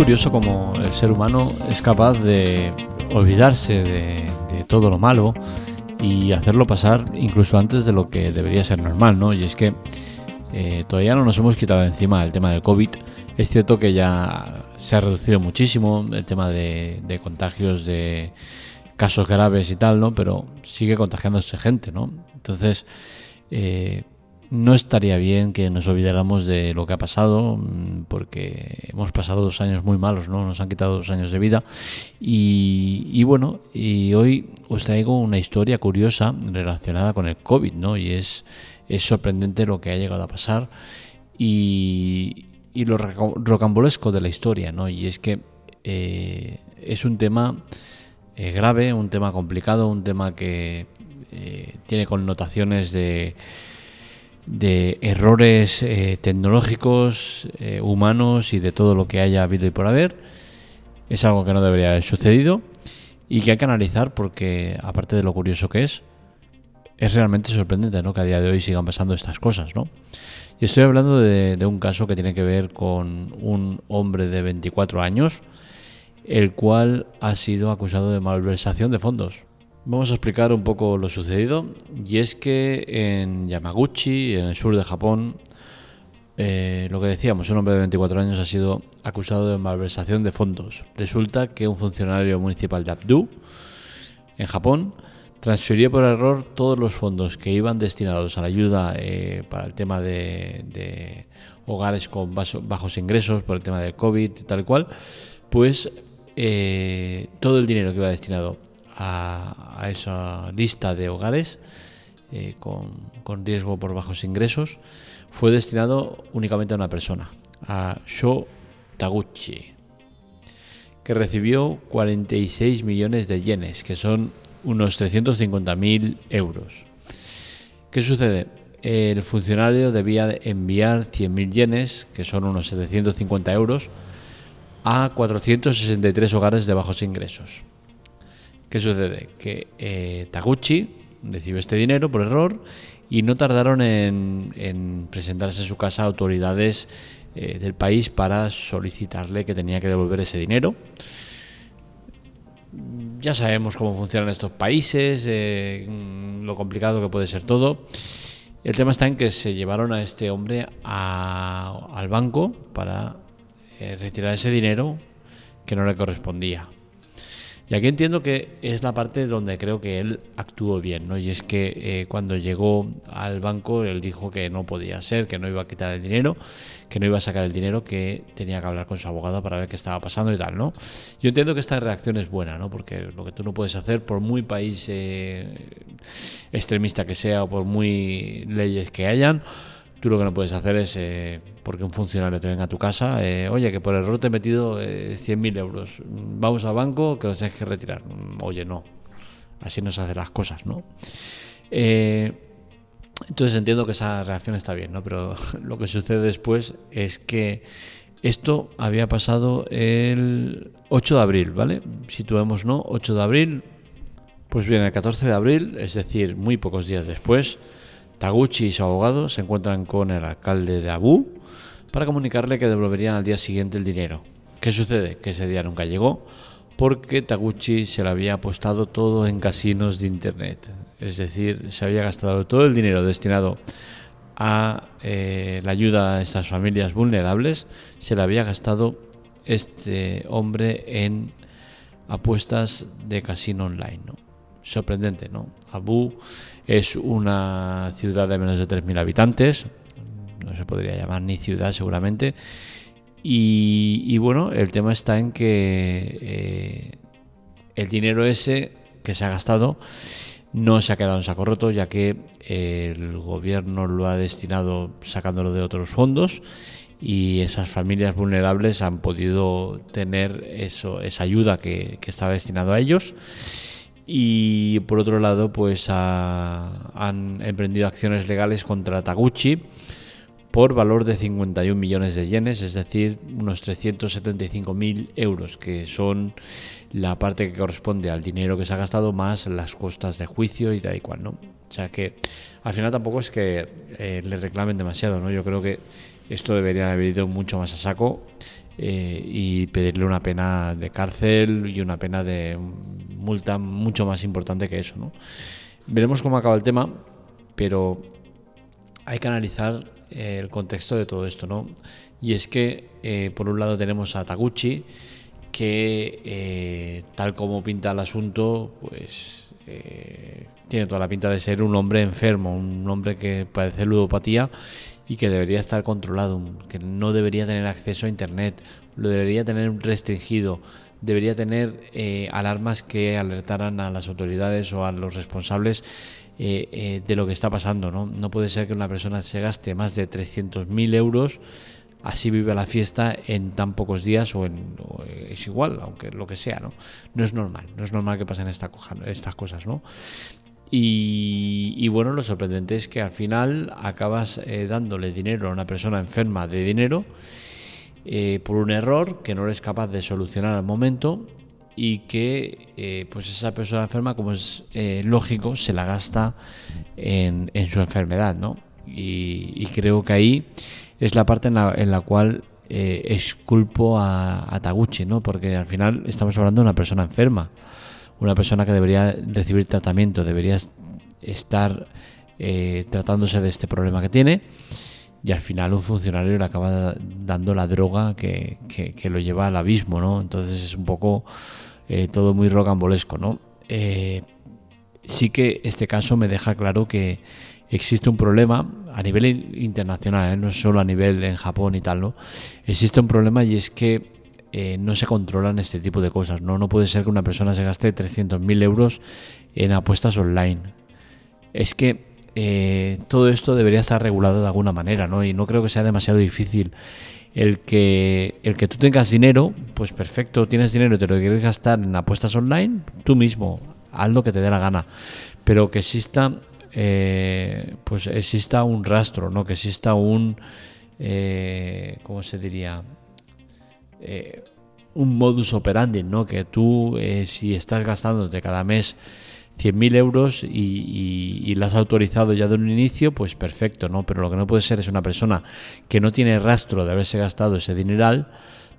curioso como el ser humano es capaz de olvidarse de, todo lo malo y hacerlo pasar incluso antes de lo que debería ser normal, ¿no? Y es que eh, todavía no nos hemos quitado encima el tema del COVID. Es cierto que ya se ha reducido muchísimo el tema de, contagios, de casos graves y tal, ¿no? Pero sigue contagiándose gente, ¿no? Entonces, eh, no estaría bien que nos olvidáramos de lo que ha pasado, mm, porque hemos pasado dos años muy malos, ¿no? Nos han quitado dos años de vida. Y, bueno, y hoy os traigo una historia curiosa relacionada con el COVID, ¿no? Y es, sorprendente lo que ha llegado a pasar y, lo rocambolesco de la historia, ¿no? Y es que eh, es un tema eh, grave, un tema complicado, un tema que eh, tiene connotaciones de de errores eh, tecnológicos, eh, humanos y de todo lo que haya habido y por haber. Es algo que no debería haber sucedido y que hay que analizar porque, aparte de lo curioso que es, es realmente sorprendente ¿no? que a día de hoy sigan pasando estas cosas. ¿no? Y estoy hablando de, un caso que tiene que ver con un hombre de 24 años, el cual ha sido acusado de malversación de fondos. Vamos a explicar un poco lo sucedido. Y es que en Yamaguchi, en el sur de Japón, eh, lo que decíamos, un hombre de 24 años ha sido acusado de malversación de fondos. Resulta que un funcionario municipal de Abdu, en Japón, transfirió por error todos los fondos que iban destinados a la ayuda eh, para el tema de, hogares con bajos ingresos, por el tema del COVID y tal cual, pues eh, todo el dinero que iba destinado a, esa lista de hogares eh, con, riesgo por bajos ingresos fue destinado únicamente a una persona, a Sho Taguchi, que recibió 46 millones de yenes, que son unos 350.000 euros. ¿Qué sucede? El funcionario debía enviar 100.000 yenes, que son unos 750 euros, a 463 hogares de bajos ingresos. ¿Qué sucede? Que eh, Taguchi recibió este dinero por error y no tardaron en, presentarse en su casa autoridades eh, del país para solicitarle que tenía que devolver ese dinero. Ya sabemos cómo funcionan estos países, eh, lo complicado que puede ser todo. El tema está en que se llevaron a este hombre al banco para retirar ese dinero que no le correspondía. Y aquí entiendo que es la parte donde creo que él actuó bien, ¿no? Y es que eh, cuando llegó al banco, él dijo que no podía ser, que no iba a quitar el dinero, que no iba a sacar el dinero, que tenía que hablar con su abogado para ver qué estaba pasando y tal, ¿no? Yo entiendo que esta reacción es buena, ¿no? Porque lo que tú no puedes hacer, por muy país eh, extremista que sea o por muy leyes que hayan, Tú lo que no puedes hacer es, eh, porque un funcionario te venga a tu casa, eh, oye, que por error te he metido eh, 100.000 euros, vamos al banco que los tienes que retirar. Mm, oye, no, así no se hacen las cosas, ¿no? Eh, entonces entiendo que esa reacción está bien, ¿no? Pero lo que sucede después es que esto había pasado el 8 de abril, ¿vale? Situemos, ¿no? 8 de abril, pues bien, el 14 de abril, es decir, muy pocos días después, Taguchi y su abogado se encuentran con el alcalde de Abu para comunicarle que devolverían al día siguiente el dinero. ¿Qué sucede? Que ese día nunca llegó porque Taguchi se lo había apostado todo en casinos de internet. Es decir, se había gastado todo el dinero destinado a eh, la ayuda a estas familias vulnerables, se lo había gastado este hombre en apuestas de casino online. Sorprendente, ¿no? Abu es una ciudad de menos de 3.000 habitantes, no se podría llamar ni ciudad seguramente, y, bueno, el tema está en que eh, el dinero ese que se ha gastado no se ha quedado en saco roto, ya que el gobierno lo ha destinado sacándolo de otros fondos y esas familias vulnerables han podido tener eso, esa ayuda que, que estaba destinado a ellos y por otro lado pues han emprendido acciones legales contra Taguchi por valor de 51 millones de yenes, es decir, unos 375 mil euros, que son la parte que corresponde al dinero que se ha gastado más las costas de juicio y tal y cual, ¿no? O sea que al final tampoco es que eh, le reclamen demasiado, ¿no? Yo creo que esto debería haber ido mucho más a saco eh, y pedirle una pena de cárcel y una pena de multa mucho más importante que eso. ¿no? Veremos cómo acaba el tema, pero hay que analizar eh, el contexto de todo esto. ¿no? Y es que, eh, por un lado, tenemos a Taguchi, que tal como pinta el asunto, pues tiene toda la pinta de ser un hombre enfermo, un hombre que padece ludopatía y que debería estar controlado, que no debería tener acceso a Internet, lo debería tener restringido, debería tener eh, alarmas que alertaran a las autoridades o a los responsables eh, eh, de lo que está pasando. ¿no? no puede ser que una persona se gaste más de 300.000 euros, así vive la fiesta en tan pocos días o, en, es igual, aunque lo que sea. ¿no? no es normal, no es normal que pasen esta, estas cosas. ¿no? Y, bueno, lo sorprendente es que al final acabas dándole dinero a una persona enferma de dinero eh, por un error que no eres capaz de solucionar al momento y que eh, pues esa persona enferma, como es lógico, se la gasta en, su enfermedad, ¿no? Y, creo que ahí es la parte en la, cual exculpo a, a Taguchi, ¿no? Porque al final estamos hablando de una persona enferma una persona que debería recibir tratamiento, debería estar eh, tratándose de este problema que tiene y al final un funcionario le acaba dando la droga que, lo lleva al abismo, ¿no? Entonces es un poco eh, todo muy rocambolesco, ¿no? Eh, sí que este caso me deja claro que existe un problema a nivel internacional, no solo a nivel en Japón y tal, ¿no? Existe un problema y es que eh, no se controlan este tipo de cosas. ¿no? no puede ser que una persona se gaste 300.000 euros en apuestas online. Es que eh, todo esto debería estar regulado de alguna manera, ¿no? Y no creo que sea demasiado difícil. El que, el que tú tengas dinero, pues perfecto, tienes dinero y te lo quieres gastar en apuestas online, tú mismo, haz lo que te dé la gana. Pero que exista, eh, pues exista un rastro, ¿no? Que exista un, ¿cómo se diría? Eh, un modus operandi, ¿no? Que tú, eh, si estás gastándote cada mes 100.000 euros y, y, has autorizado ya de un inicio, pues perfecto, ¿no? Pero lo que no puede ser es una persona que no tiene rastro de haberse gastado ese dineral,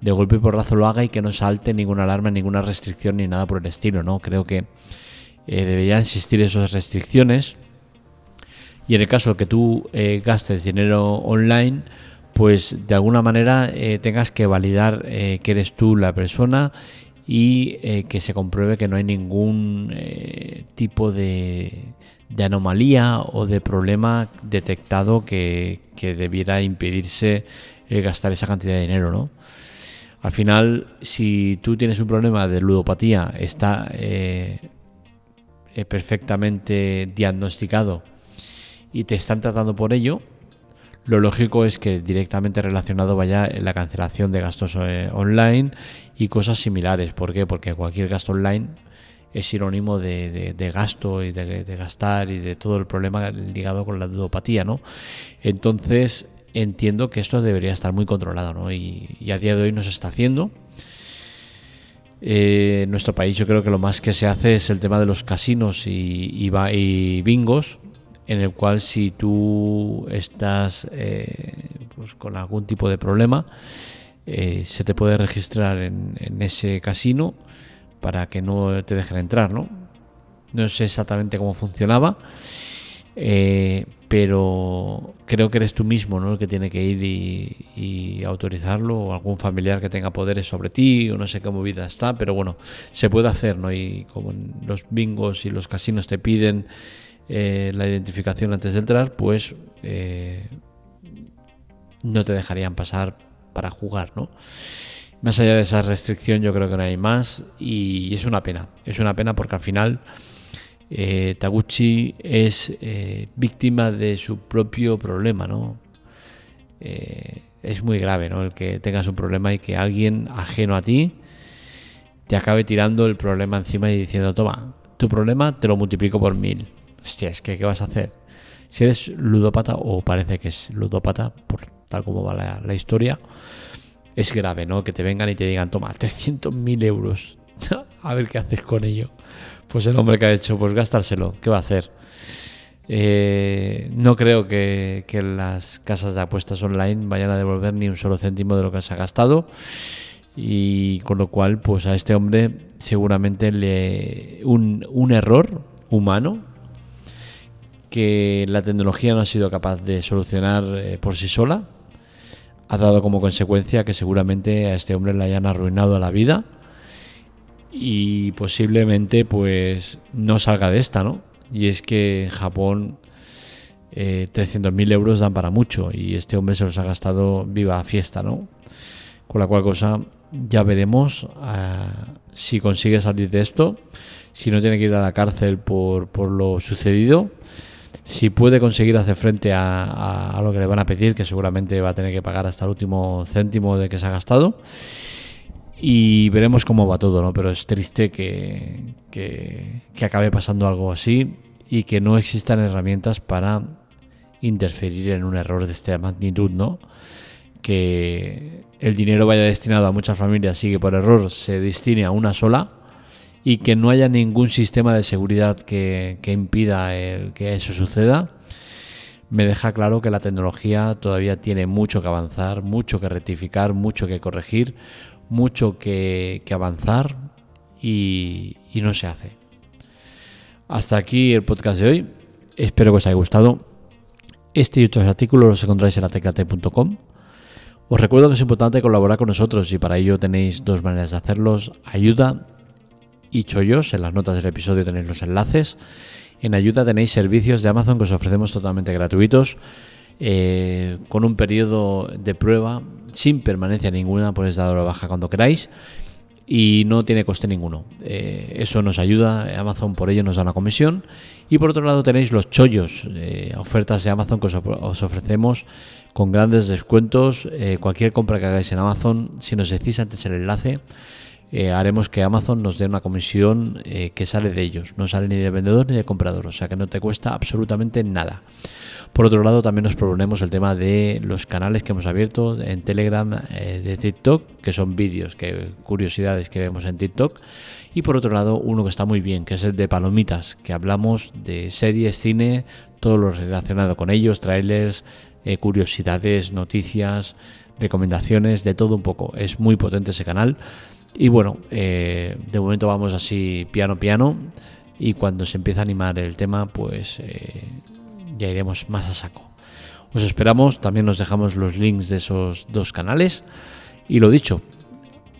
de golpe y porrazo lo haga y que no salte ninguna alarma, ninguna restricción ni nada por el estilo, ¿no? Creo que eh, deberían existir esas restricciones. Y en el caso que tú gastes dinero online, pues de alguna manera eh, tengas que validar eh, que eres tú la persona y eh, que se compruebe que no hay ningún tipo de, anomalía o de problema detectado que, debiera impedirse gastar esa cantidad de dinero, ¿no? Al final, si tú tienes un problema de ludopatía, está perfectamente diagnosticado y te están tratando por ello, lo lógico es que directamente relacionado vaya la cancelación de gastos eh, online y cosas similares. ¿Por qué? Porque cualquier gasto online es sinónimo de, gasto y de, gastar y de todo el problema ligado con la ludopatía, ¿no? Entonces entiendo que esto debería estar muy controlado, ¿no? Y, a día de hoy no se está haciendo. Eh, en nuestro país yo creo que lo más que se hace es el tema de los casinos y, y bingos, en el cual si tú estás eh, pues con algún tipo de problema, eh, se te puede registrar en, ese casino para que no te dejen entrar, ¿no? No sé exactamente cómo funcionaba, eh, pero creo que eres tú mismo, ¿no? El que tiene que ir y, autorizarlo, o algún familiar que tenga poderes sobre ti, o no sé qué movida está, pero bueno, se puede hacer, ¿no? Y como los bingos y los casinos te piden eh, la identificación antes de entrar, pues eh, no te dejarían pasar para jugar, ¿no? Más allá de esa restricción, yo creo que no hay más y es una pena. Es una pena porque al final eh, Taguchi es víctima de su propio problema, ¿no? es muy grave, ¿no? El que tengas un problema y que alguien ajeno a ti te acabe tirando el problema encima y diciendo, toma, tu problema te lo multiplico por mil hostia, es que ¿qué vas a hacer? Si eres ludópata, o parece que es ludópata, por tal como va la, historia, es grave, ¿no? Que te vengan y te digan, toma, 300.000 euros, a ver qué haces con ello. Pues el hombre que ha hecho, pues gastárselo, ¿qué va a hacer? Eh, no creo que, las casas de apuestas online vayan a devolver ni un solo céntimo de lo que se ha gastado y con lo cual pues a este hombre seguramente le un error humano que la tecnología no ha sido capaz de solucionar eh, por sí sola ha dado como consecuencia que seguramente a este hombre le hayan arruinado la vida y posiblemente pues no salga de esta, ¿no? Y es que en Japón eh, 300.000 euros dan para mucho y este hombre se los ha gastado viva fiesta, ¿no? Con la cual cosa ya veremos uh, si consigue salir de esto, si no tiene que ir a la cárcel por, por lo sucedido si puede conseguir hacer frente a, lo que le van a pedir, que seguramente va a tener que pagar hasta el último céntimo de que se ha gastado. Y veremos cómo va todo, ¿no? Pero es triste que, que, acabe pasando algo así y que no existan herramientas para interferir en un error de esta magnitud, ¿no? Que el dinero vaya destinado a muchas familias y que por error se destine a una sola y que no haya ningún sistema de seguridad que, impida el, que eso suceda, me deja claro que la tecnología todavía tiene mucho que avanzar, mucho que rectificar, mucho que corregir, mucho que, avanzar y, no se hace. Hasta aquí el podcast de hoy. Espero que os haya gustado. Este y otros artículos los encontráis en la teclate.com. Os recuerdo que es importante colaborar con nosotros y para ello tenéis dos maneras de hacerlos. Ayuda y chollos. En las notas del episodio tenéis los enlaces. En ayuda tenéis servicios de Amazon que os ofrecemos totalmente gratuitos. Eh, con un periodo de prueba sin permanencia ninguna, podéis dar la baja cuando queráis y no tiene coste ninguno. Eh, eso nos ayuda, Amazon por ello nos da una comisión. Y por otro lado tenéis los chollos, eh, ofertas de Amazon que os, ofrecemos con grandes descuentos. cualquier compra que hagáis en Amazon, si nos decís antes el enlace, eh, haremos que Amazon nos dé una comisión eh, que sale de ellos, no sale ni de vendedor ni de comprador, o sea que no te cuesta absolutamente nada. Por otro lado, también nos proponemos el tema de los canales que hemos abierto en Telegram eh, de TikTok, que son vídeos, que curiosidades que vemos en TikTok. Y por otro lado, uno que está muy bien, que es el de Palomitas, que hablamos de series, cine, todo lo relacionado con ellos, trailers, curiosidades, noticias, recomendaciones, de todo un poco. Es muy potente ese canal y bueno, eh, de momento vamos así piano piano y cuando se empieza a animar el tema, pues eh, ya iremos más a saco. Os esperamos, también nos dejamos los links de esos dos canales. Y lo dicho,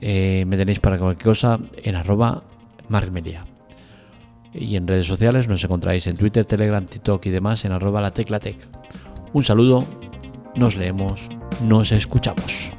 eh, me tenéis para cualquier cosa en arroba marmelia. Y en redes sociales nos encontráis en Twitter, Telegram, TikTok y demás en arroba la teclatec. Un saludo, nos leemos, nos escuchamos.